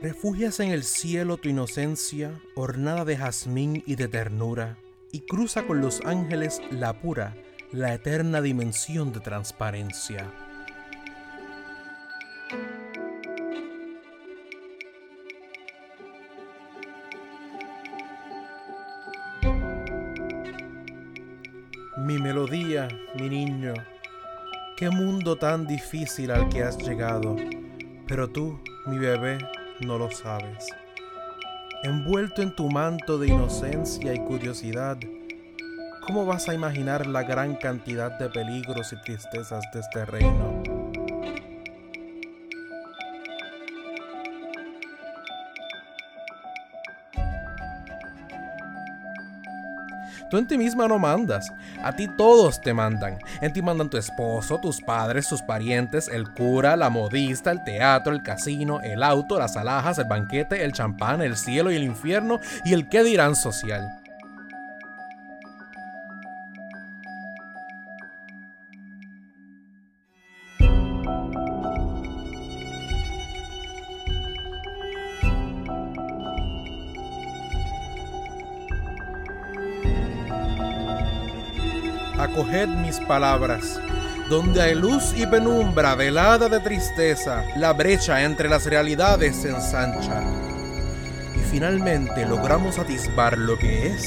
Refugias en el cielo tu inocencia, ornada de jazmín y de ternura, y cruza con los ángeles la pura, la eterna dimensión de transparencia. Mi melodía, mi niño, qué mundo tan difícil al que has llegado, pero tú, mi bebé, no lo sabes. Envuelto en tu manto de inocencia y curiosidad, ¿cómo vas a imaginar la gran cantidad de peligros y tristezas de este reino? Tú en ti misma no mandas, a ti todos te mandan. En ti mandan tu esposo, tus padres, tus parientes, el cura, la modista, el teatro, el casino, el auto, las alhajas, el banquete, el champán, el cielo y el infierno y el qué dirán social. Acoged mis palabras. Donde hay luz y penumbra velada de tristeza, la brecha entre las realidades se ensancha. Y finalmente logramos atisbar lo que es,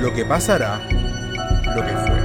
lo que pasará, lo que fue.